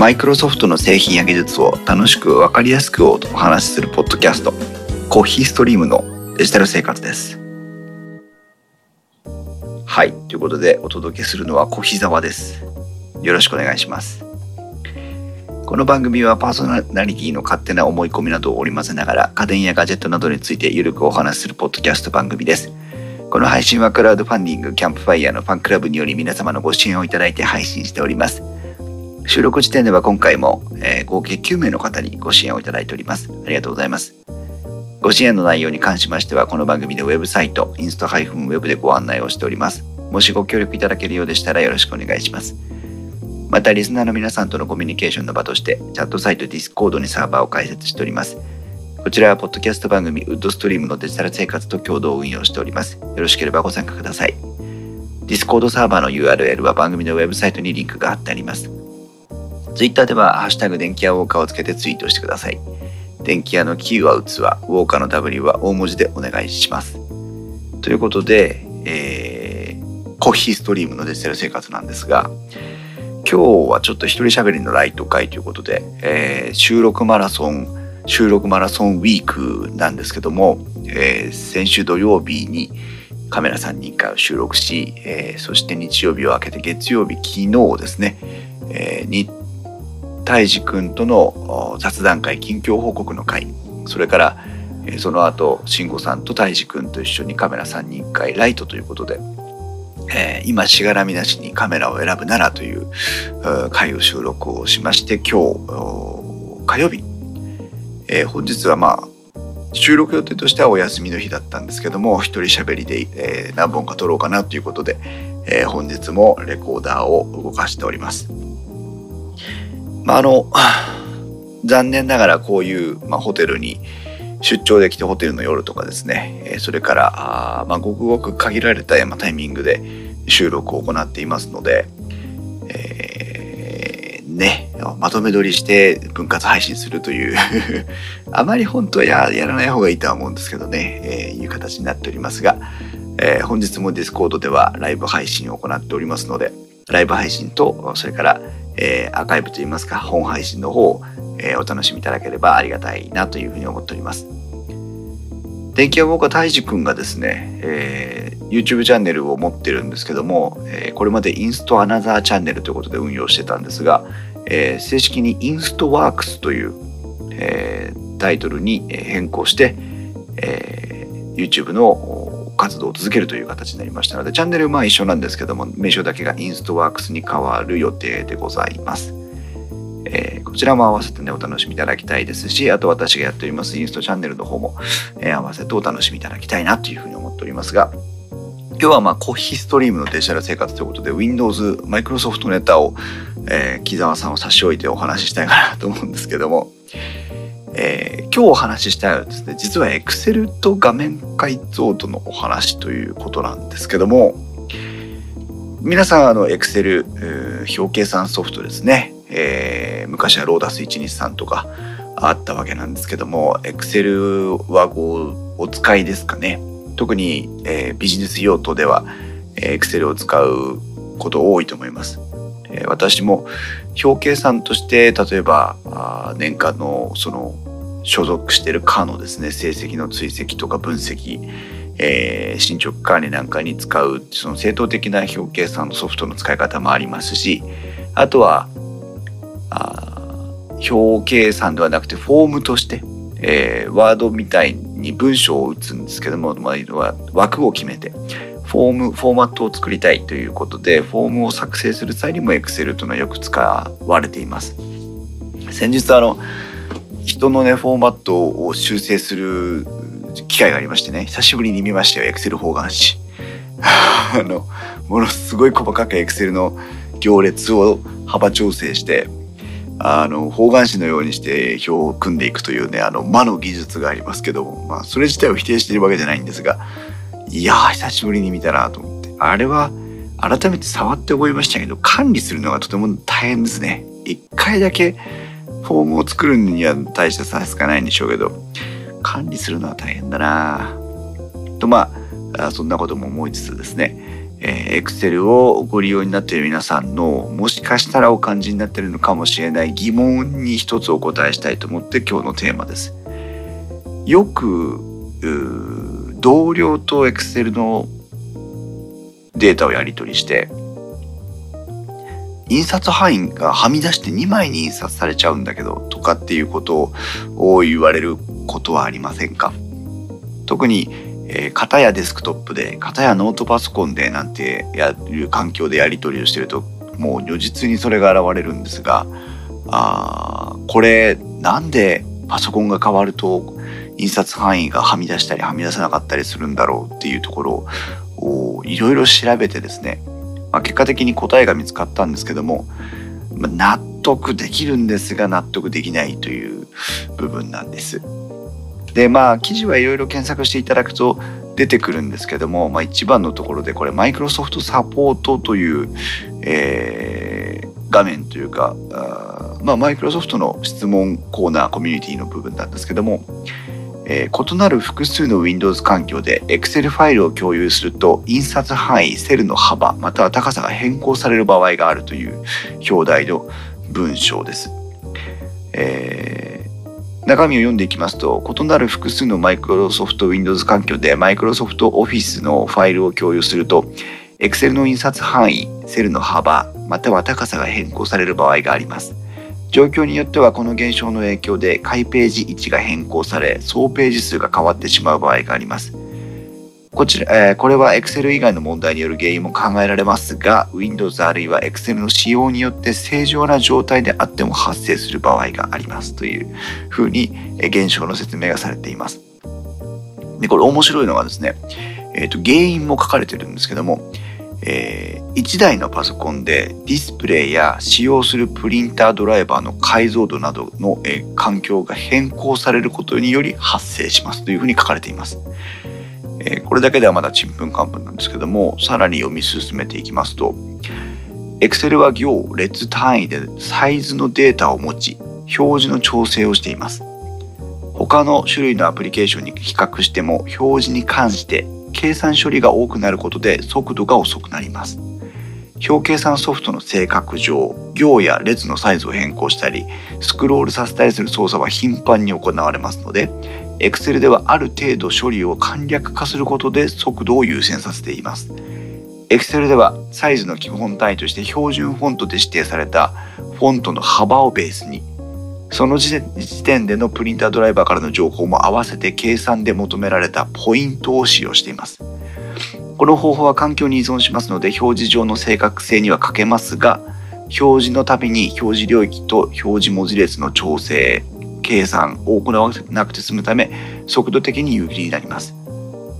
マイクロソフトの製品や技術を楽しく分かりやすくお話しす。るポッドキャストコーヒーストリームのデジタル生活です。はい。ということでお届けするのは小日沢です。よろしくお願いします。この番組はパーソナリティの勝手な思い込みなどを織り交ぜながら家電やガジェットなどについてゆるくお話しするポッドキャスト番組です。この配信はクラウドファンディングキャンプファイヤーのファンクラブにより皆様のご支援をいただいて配信しております。収録時点では今回も、えー、合計9名の方にご支援をいただいております。ありがとうございます。ご支援の内容に関しましては、この番組のウェブサイト、インスト -web でご案内をしております。もしご協力いただけるようでしたらよろしくお願いします。また、リスナーの皆さんとのコミュニケーションの場として、チャットサイト Discord にサーバーを開設しております。こちらは、ポッドキャスト番組、ウッドストリームのデジタル生活と共同運用しております。よろしければご参加ください。Discord サーバーの URL は番組のウェブサイトにリンクが貼ってあります。Twitter では、ハッシュタグ電気屋ウォーカーをつけてツイートしてください。電気屋のキーは器、ウォーカーの W は大文字でお願いします。ということで、えー、コーヒーストリームのデジタル生活なんですが、今日はちょっと一人喋りのライト会ということで、えー、収録マラソン、収録マラソンウィークなんですけども、えー、先週土曜日にカメラ3人会を収録し、えー、そして日曜日を明けて月曜日、昨日ですね、えー、に泰治君との雑談会近況報告の会それからその後慎吾さんと泰治君と一緒にカメラ3人会ライトということで、え、今しがらみなしにカメラを選ぶならという会を収録をしまして今日火曜日、え、本日はまあ収録予定としてはお休みの日だったんですけども一人喋りで、え、何本か撮ろうかなということで、え、本日もレコーダーを動かしております。まあ、あの、残念ながらこういう、まあ、ホテルに出張できてホテルの夜とかですね、えそれから、あまあ、ごくごく限られたタイミングで収録を行っていますので、えー、ね、まとめ撮りして分割配信するという あまり本当はややらない方がいいとは思うんですけどね、えー、いう形になっておりますが、えー、本日もディスコードではライブ配信を行っておりますので、ライブ配信と、それから、えー、アーカイブといいますか、本配信の方を、えー、お楽しみいただければありがたいなというふうに思っております。電気屋ウォーカー大治くんがですね、えー、YouTube チャンネルを持ってるんですけども、えー、これまでインストアナザーチャンネルということで運用してたんですが、えー、正式にインストワークスという、えー、タイトルに変更して、えー、YouTube の活動を続けるという形になりましたので、チャンネルは一緒なんですけども、名称だけがインストワークスに変わる予定でございます。えー、こちらも合わせてね、お楽しみいただきたいですし、あと私がやっておりますインストチャンネルの方も、えー、合わせてお楽しみいただきたいなというふうに思っておりますが、今日はまあコーヒーストリームのデジタル生活ということで Windows、Microsoft ネタを、えー、木沢さんを差し置いてお話ししたいかなと思うんですけども、えー、今日お話ししたいのはですね、実は Excel と画面解像度のお話ということなんですけども、皆さんあの Excel、表計算ソフトですね、えー、昔はローダス123とかあったわけなんですけども、Excel はこうお使いですかね。特に、えー、ビジネス用途では、え、Excel を使うこと多いと思います。え、私も表計算として例えば年間のその所属してる課のですね成績の追跡とか分析、えー、進捗管理なんかに使うその正当的な表計算のソフトの使い方もありますしあとはあ表計算ではなくてフォームとして、えー、ワードみたいに文章を打つんですけども、まあ、枠を決めてフォーム、フォーマットを作りたいということで、フォームを作成する際にも Excel というのはよく使われています。先日あの、人のね、フォーマットを修正する機会がありましてね、久しぶりに見ましたよ、Excel 方眼紙。あの、ものすごい細かく Excel の行列を幅調整して、あの、方眼紙のようにして表を組んでいくというね、あの、魔の技術がありますけども、まあ、それ自体を否定しているわけじゃないんですが、いやー、久しぶりに見たなと思って。あれは、改めて触って覚えましたけど、管理するのがとても大変ですね。一回だけフォームを作るには大した差しかないんでしょうけど、管理するのは大変だなと、まあ、そんなことも思いつつですね、えー、Excel をご利用になっている皆さんのもしかしたらお感じになっているのかもしれない疑問に一つお答えしたいと思って今日のテーマです。よく同僚と Excel のデータをやり取りして印刷範囲がはみ出して2枚に印刷されちゃうんだけどとかっていうことを言われることはありませんか？特に、えー、型やデスクトップで型やノートパソコンでなんてやる環境でやり取りをしてるともう如実にそれが現れるんですがあこれなんでパソコンが変わると印刷範囲がはみ出したりはみ出さなかったりするんだろうっていうところをいろいろ調べてですねまあ、結果的に答えが見つかったんですけども、まあ、納得できるんですが納得できないという部分なんです。でまあ記事はいろいろ検索していただくと出てくるんですけども、まあ、一番のところでこれマイクロソフトサポートという、えー、画面というかあまあマイクロソフトの質問コーナーコミュニティの部分なんですけども、えー、異なる複数の Windows 環境で Excel ファイルを共有すると印刷範囲、セルの幅、または高さが変更される場合があるという表題の文章です。えー、中身を読んでいきますと異なる複数の Microsoft Windows 環境で Microsoft Office のファイルを共有すると Excel の印刷範囲、セルの幅、または高さが変更される場合があります。状況によってはこの現象の影響で開ページ位置が変更され総ページ数が変わってしまう場合があります。こちら、えー、これは Excel 以外の問題による原因も考えられますが Windows あるいは Excel の使用によって正常な状態であっても発生する場合がありますというふうに現象の説明がされています。でこれ面白いのがですね、えーと原因も書かれてるんですけどもえー、1台のパソコンでディスプレイや使用するプリンタードライバーの解像度などの、えー、環境が変更されることにより発生しますというふうに書かれています。えー、これだけではまだちんぷんかんぷんなんですけどもさらに読み進めていきますと Excel は行列単位でサイズのデータを持ち表示の調整をしています他の種類のアプリケーションに比較しても表示に関して計算処理が多くなることで速度が遅くなります。表計算ソフトの性格上、行や列のサイズを変更したり、スクロールさせたりする操作は頻繁に行われますので、Excel ではある程度処理を簡略化することで速度を優先させています。Excel ではサイズの基本単位として標準フォントで指定されたフォントの幅をベースにその時点でのプリンタードライバーからの情報も合わせて計算で求められたポイントを使用しています。この方法は環境に依存しますので表示上の正確性には欠けますが表示のたびに表示領域と表示文字列の調整計算を行わなくて済むため速度的に有利になります。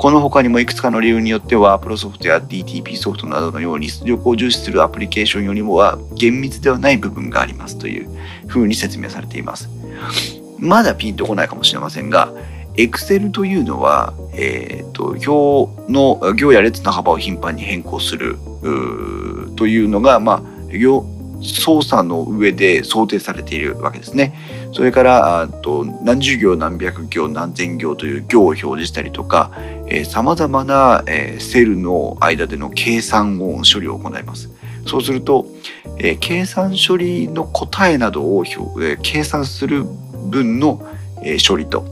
この他にもいくつかの理由によっては、プロソフトや DTP ソフトなどのように出力を重視するアプリケーションよりもは厳密ではない部分がありますというふうに説明されています。まだピンとこないかもしれませんが、Excel というのは、えーと、表の行や列の幅を頻繁に変更するというのが、まあ、行操作の上で想定されているわけですね。それからと何十行何百行何千行という行を表示したりとかさまざまな、えー、セルの間での計算音処理を行います。そうすると、えー、計算処理の答えなどを、えー、計算する分の、え、処理と、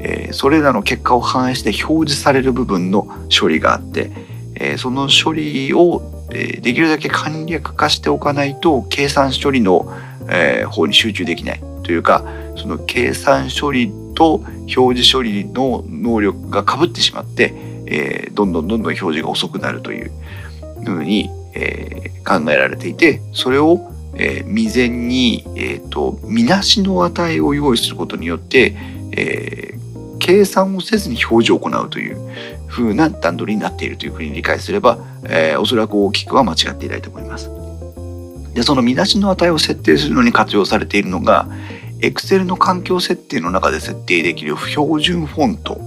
え、それらの結果を反映して表示される部分の処理があって、え、その処理を、え、できるだけ簡略化しておかないと計算処理の、え、方に集中できないというかその計算処理と表示処理の能力がかぶってしまって、え、どんどんどんどん表示が遅くなるというふうに、え、考えられていてそれを、えー、未然に、えーと、見なしの値を用意することによって、えー、計算をせずに表示を行うという風な段取りになっているというふうに理解すれば、えー、おそらく大きくは間違っていないと思います。でその見出しの値を設定するのに活用されているのが Excel の環境設定の中で設定できる標準フォント。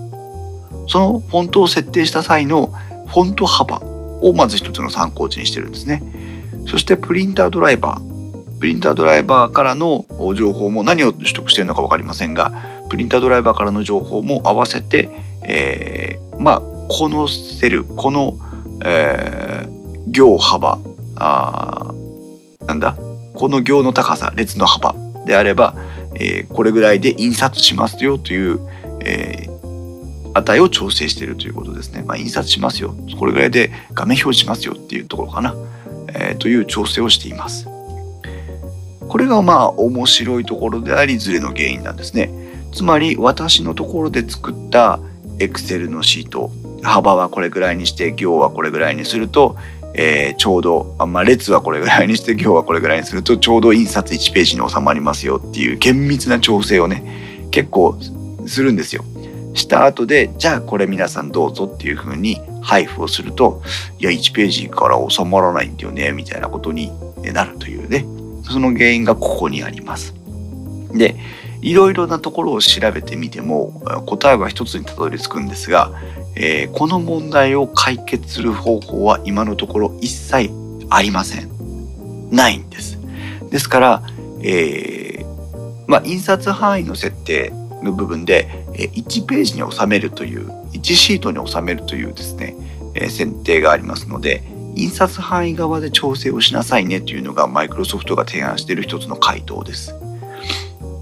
そのフォントを設定した際のフォント幅をまず一つの参考値にしてるんですね。そしてプリンタードライバー。プリンタードライバーからの情報も何を取得しているのか分かりませんがプリンタードライバーからの情報も合わせて、えー、まあこのセルこの、えー行幅あなんだこの行の高さ列の幅であれば、えー、これぐらいで印刷しますよという、えー、値を調整しているということですね。まあ、印刷しますよこれぐらいで画面表示しますよっていうところかな、えー、という調整をしています。これがまあ面白いところでありズレの原因なんですね。つまり私のところで作った Excel のシート幅はこれぐらいにして行はこれぐらいにすると、えー、ちょうどあ、まあ、列はこれぐらいにして行はこれぐらいにするとちょうど印刷1ページに収まりますよっていう厳密な調整をね結構するんですよ。した後でじゃあこれ皆さんどうぞっていう風に配布をするといや1ページから収まらないんだよねみたいなことになるというねその原因がここにあります。でいろいろなところを調べてみても答えは一つにたどり着くんですが、えー、この問題を解決する方法は今のところ一切ありません。ないんです。ですから、えー、まあ、印刷範囲の設定の部分で1ページに収めるという1シートに収めるというですね、えー、設定がありますので印刷範囲側で調整をしなさいねというのがマイクロソフトが提案している一つの回答です。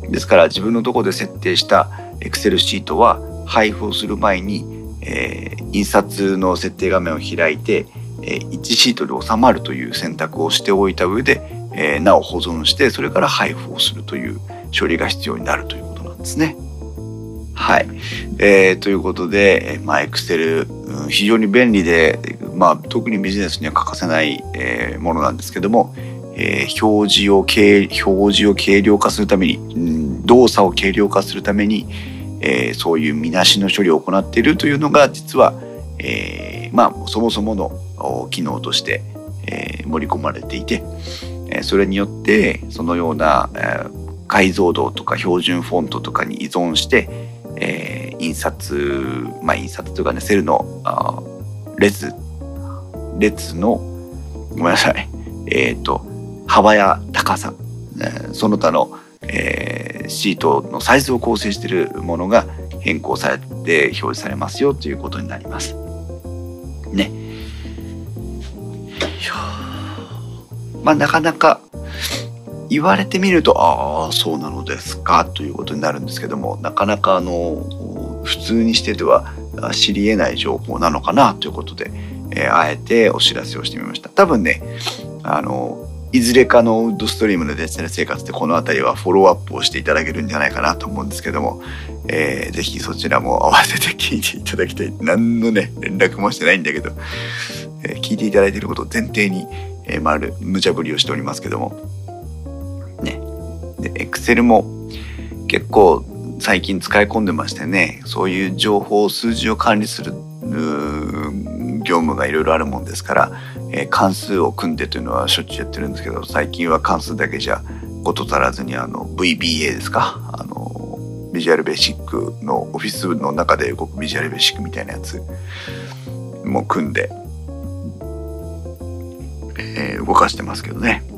ですから自分のとこで設定した Excel シートは配布をする前に、えー、印刷の設定画面を開いて、えー、1シートで収まるという選択をしておいた上で、えー、なお保存してそれから配布をするという処理が必要になるということなんですね。はい。えー、ということで、まあ、Excel、うん、非常に便利で、まあ、特にビジネスには欠かせない、えー、ものなんですけども、えー、表示を軽表示を軽量化するために、うん、動作を軽量化するために、えー、そういう見なしの処理を行っているというのが実は、えー、まあそもそもの機能として、えー、盛り込まれていて、えー、それによってそのような、えー、解像度とか標準フォントとかに依存して、えー、印刷まあ印刷というかねセルのあ列列のごめんなさいえっ、ー、と幅や高さ、その他の、えー、シートのサイズを構成しているものが変更されて表示されますよということになります。ね。まあなかなか言われてみるとああそうなのですかということになるんですけどもなかなかあの普通にしてては知り得ない情報なのかなということで、えー、あえてお知らせをしてみました。多分ねあのいずれかのウッドストリームのデジタル生活でこの辺りはフォローアップをしていただけるんじゃないかなと思うんですけども、えー、ぜひそちらも合わせて聞いていただきたい。何のね、連絡もしてないんだけど、えー、聞いていただいていることを前提に、えー、まる、無茶ぶりをしておりますけども。ね。で、Excel も結構最近使い込んでましてね、そういう情報、数字を管理する業務がいろいろあるもんですから、えー、関数を組んでというのはしょっちゅうやってるんですけど最近は関数だけじゃこと足らずにあの VBA ですか？あのビジュアルベーシックのオフィスの中で動くビジュアルベーシックみたいなやつも組んで、えー、動かしてますけどね。う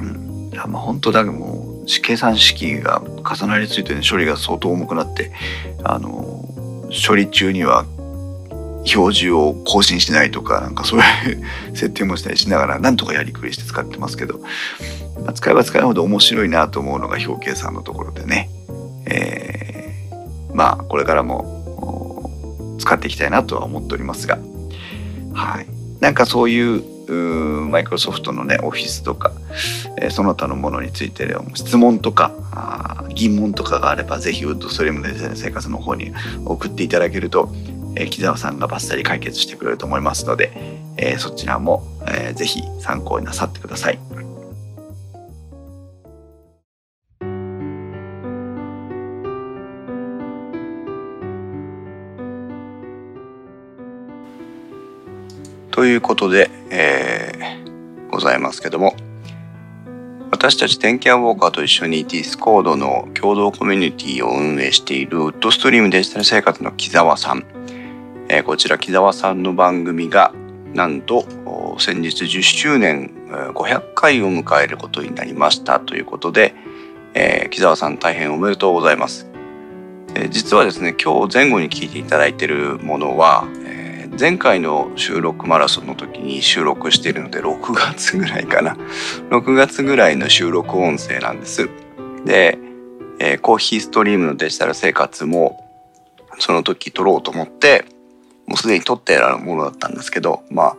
ん、いやまあ本当だけどもう計算式が重なりついて、ね、処理が相当重くなってあの処理中には表示を更新しないとか、なんかそういう 設定もしたりしながら、なんとかやりくりして使ってますけど、まあ、使えば使うほど面白いなと思うのが表計算のところでね、えー、まあ、これからも使っていきたいなとは思っておりますが、はい。なんかそういうマイクロソフトのね、オフィスとか、えー、その他のものについて質問とか疑問とかがあれば、ぜひウッドストリームで生活の方に送っていただけると、え木澤さんがバッサリ解決してくれると思いますので、え、そちらも、えー、ぜひ参考になさってください。ということで、えー、ございますけども、私たち電気屋ウォーカーと一緒にディスコードの共同コミュニティを運営しているウッドストリームデジタル生活の木澤さん、えー、こちら木澤さんの番組がなんと先日10周年500回を迎えることになりました。ということで、えー、木澤さん大変おめでとうございます。え、実はですね今日前後に聞いていただいているものは、えー、前回の収録マラソンの時に収録しているので6月ぐらいかな。6月ぐらいの収録音声なんです。で、えー、コーヒーストリームのデジタル生活もその時撮ろうと思ってもうすでに撮ってあるものだったんですけどまあ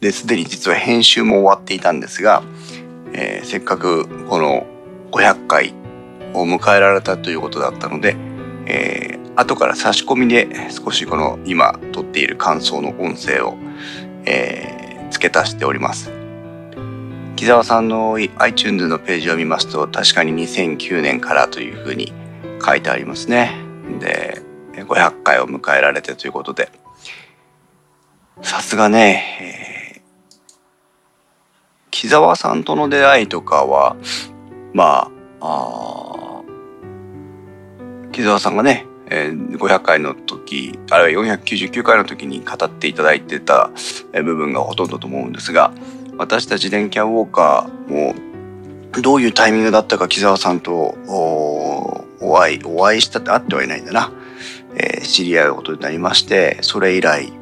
ですでに実は編集も終わっていたんですが、えー、せっかくこの500回を迎えられたということだったので、えー、後から差し込みで少しこの今撮っている感想の音声を、えー、付け足しております。木澤さんの iTunes のページを見ますと確かに2009年からというふうに書いてありますね。で、500回を迎えられてということで、さすがね、えー、木澤さんとの出会いとかは、まあ、あ木澤さんがね、えー、500回の時、あるいは499回の時に語っていただいてた部分がほとんどと思うんですが、私たち電気屋ウォーカーもどういうタイミングだったか木澤さんとお会い、お会いしたって会ってはいないんだな。えー、知り合うことになりまして、それ以来、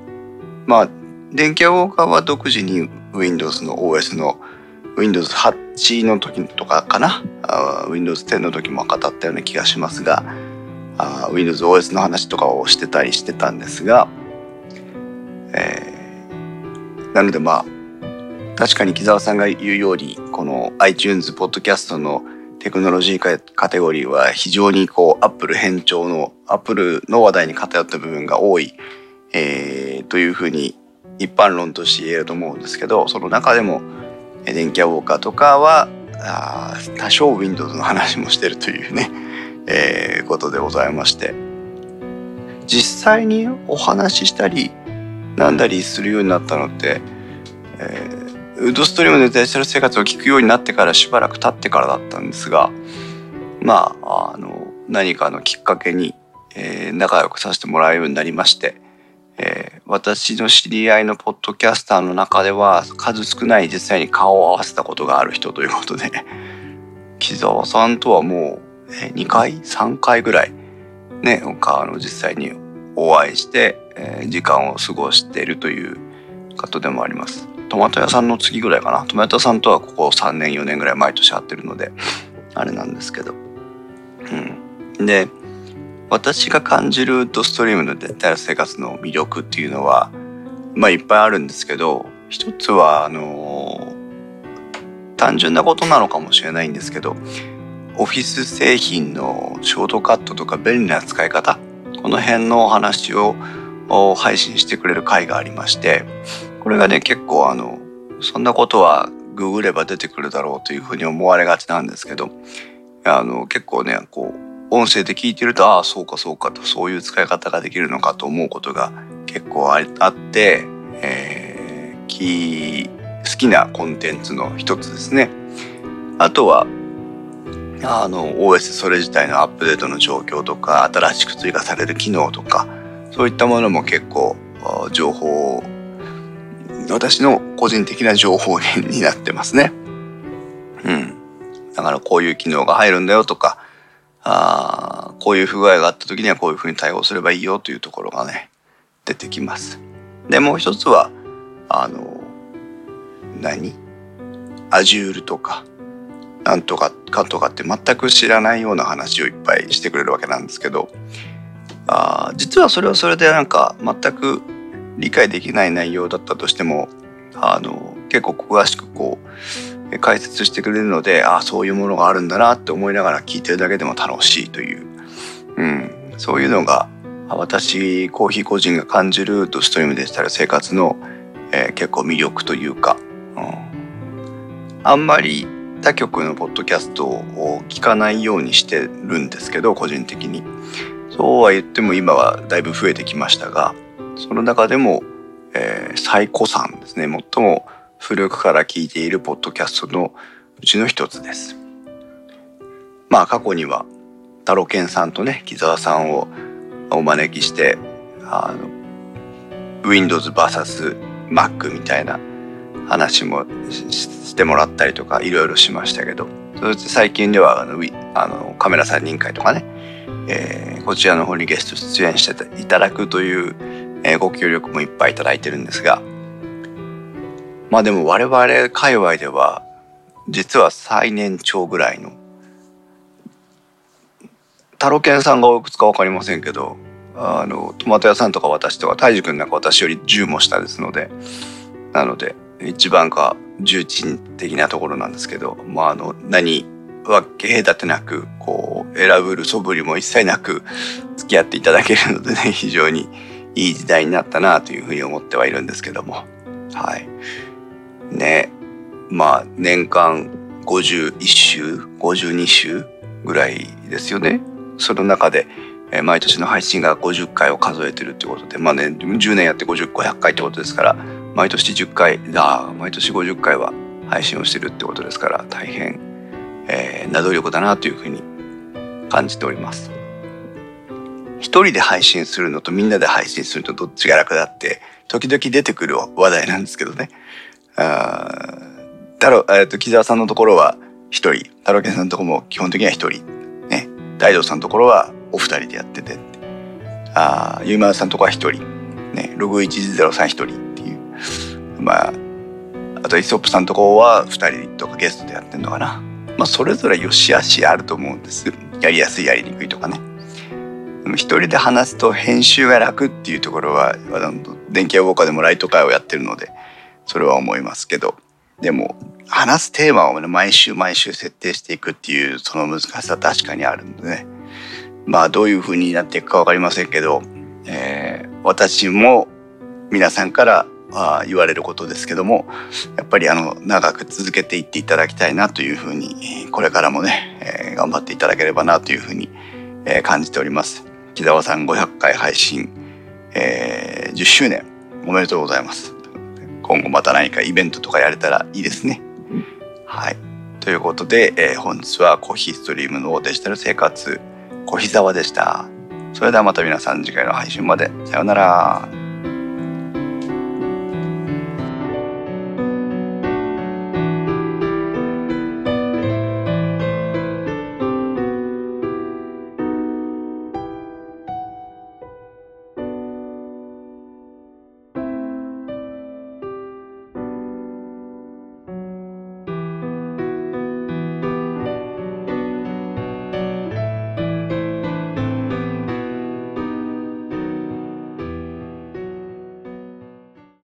まあ、電気屋ウォーカーは独自に Windows の OS の Windows 8の時とかかな？Windows 10の時も語ったような気がしますが、Windows OS の話とかをしてたりしてたんですが、えー、なのでまあ、確かに木澤さんが言うように、この iTunes ポッドキャストのテクノロジーカテゴリーは非常にこう、Apple 変調の、Apple の話題に偏った部分が多い、えー、というふうに一般論として言えると思うんですけど、その中でも、電気屋ウォーカーとかは、あ多少 Windows の話もしてるというね、えー、ことでございまして、実際にお話ししたり、なんだりするようになったのって、えーウッドストリームでデジタル生活を聞くようになってからしばらく経ってからだったんですが、まあ、あの、何かのきっかけに、えー、仲良くさせてもらうようになりまして、えー、私の知り合いのポッドキャスターの中では数少ない実際に顔を合わせたことがある人ということで、木澤さんとはもう、え、2回 ?3 回ぐらい、ね、あの実際にお会いして、えー、時間を過ごしているという方でもあります。トマト屋さんの次ぐらいかな。トマト屋さんとはここ3年4年ぐらい毎年会ってるので、あれなんですけど。うん。で、私が感じるドストリームのデジタル生活の魅力っていうのは、まあいっぱいあるんですけど、一つは、あのー、単純なことなのかもしれないんですけど、オフィス製品のショートカットとか便利な使い方、この辺のお話を配信してくれる回がありまして、これがね、結構あの、そんなことはググれば出てくるだろうというふうに思われがちなんですけど、あの、結構ね、こう、音声で聞いてると、ああ、そうかそうかと、そういう使い方ができるのかと思うことが結構あって、えー、き好きなコンテンツの一つですね。あとは、あの、OS それ自体のアップデートの状況とか、新しく追加される機能とか、そういったものも結構情報私の個人的な情報源になってますね。うん。だからこういう機能が入るんだよとか、あこういう不具合があった時にはこういうふうに対応すればいいよというところがね、出てきます。で、もう一つは、あの、何 ?Azure とか、なんとかかとかって全く知らないような話をいっぱいしてくれるわけなんですけど、あ実はそれはそれでなんか全く理解できない内容だったとしてもあの結構詳しくこう解説してくれるのでああそういうものがあるんだなって思いながら聞いてるだけでも楽しいという、うん、そういうのが私コーヒー個人が感じるドストリームデジタル生活の、えー、結構魅力というか、うん、あんまり他局のポッドキャストを聞かないようにしてるんですけど個人的に。そうは言っても今はだいぶ増えてきましたがその中でも、えー、最古参ですね、最も古くから聞いているポッドキャストのうちの一つです。まあ過去には、太郎健さんとね、木澤さんをお招きして、あの、Windows vs Mac みたいな話もしてもらったりとかいろいろしましたけど、そして最近ではあのあのカメラ3人会とかね、えー、こちらの方にゲスト出演していただくというえー、ご協力もいっぱいいただいてるんですが、まあでも我々界隈では、実は最年長ぐらいの、タロケンさんがおいくつかわかりませんけど、あの、トマト屋さんとか私とか、大樹くんなんか私より10も下ですので、なので、一番か重鎮的なところなんですけど、まあ、あの、何分け隔てなく、こう、選ぶる素振りも一切なく付き合っていただけるのでね、非常にいい時代になったなというふうに思ってはいるんですけども。はい。ね。まあ、年間51週、52週ぐらいですよね。その中で、えー、毎年の配信が50回を数えてるってことで、まあね、10年やって50、500回ってことですから、毎年10回、あ毎年50回は配信をしてるってことですから、大変、えー、な努力だなというふうに感じております。一人で配信するのとみんなで配信するとどっちが楽だって、時々出てくる話題なんですけどね。あ太郎、えっ、ー、と、木沢さんのところは一人、太郎健さんのところも基本的には一人。ね。大道さんのところはお二人でやってて。ああゆうまさんのところは一人。ね。ログ103一人っていう。まあ、あとイソップさんのところは二人とかゲストでやってんのかな。まあ、それぞれ良し悪しあると思うんです。やりやすい、やりにくいとかね。一人で話すと編集が楽っていうところは、電気屋ウォーカーでもライト会をやってるので、それは思いますけど、でも、話すテーマを、ね、毎週毎週設定していくっていう、その難しさ確かにあるんでね。まあ、どういう風になっていくかわかりませんけど、えー、私も皆さんからあ言われることですけども、やっぱりあの、長く続けていっていただきたいなというふうに、これからもね、えー、頑張っていただければなというふうに、え、感じております。木澤さん500回配信、えー、10周年おめでとうございます。今後また何かイベントとかやれたらいいですね。はい。ということで、えー、本日はコーヒーストリームのデジタル生活、コヒザワでした。それではまた皆さん次回の配信まで。さようなら。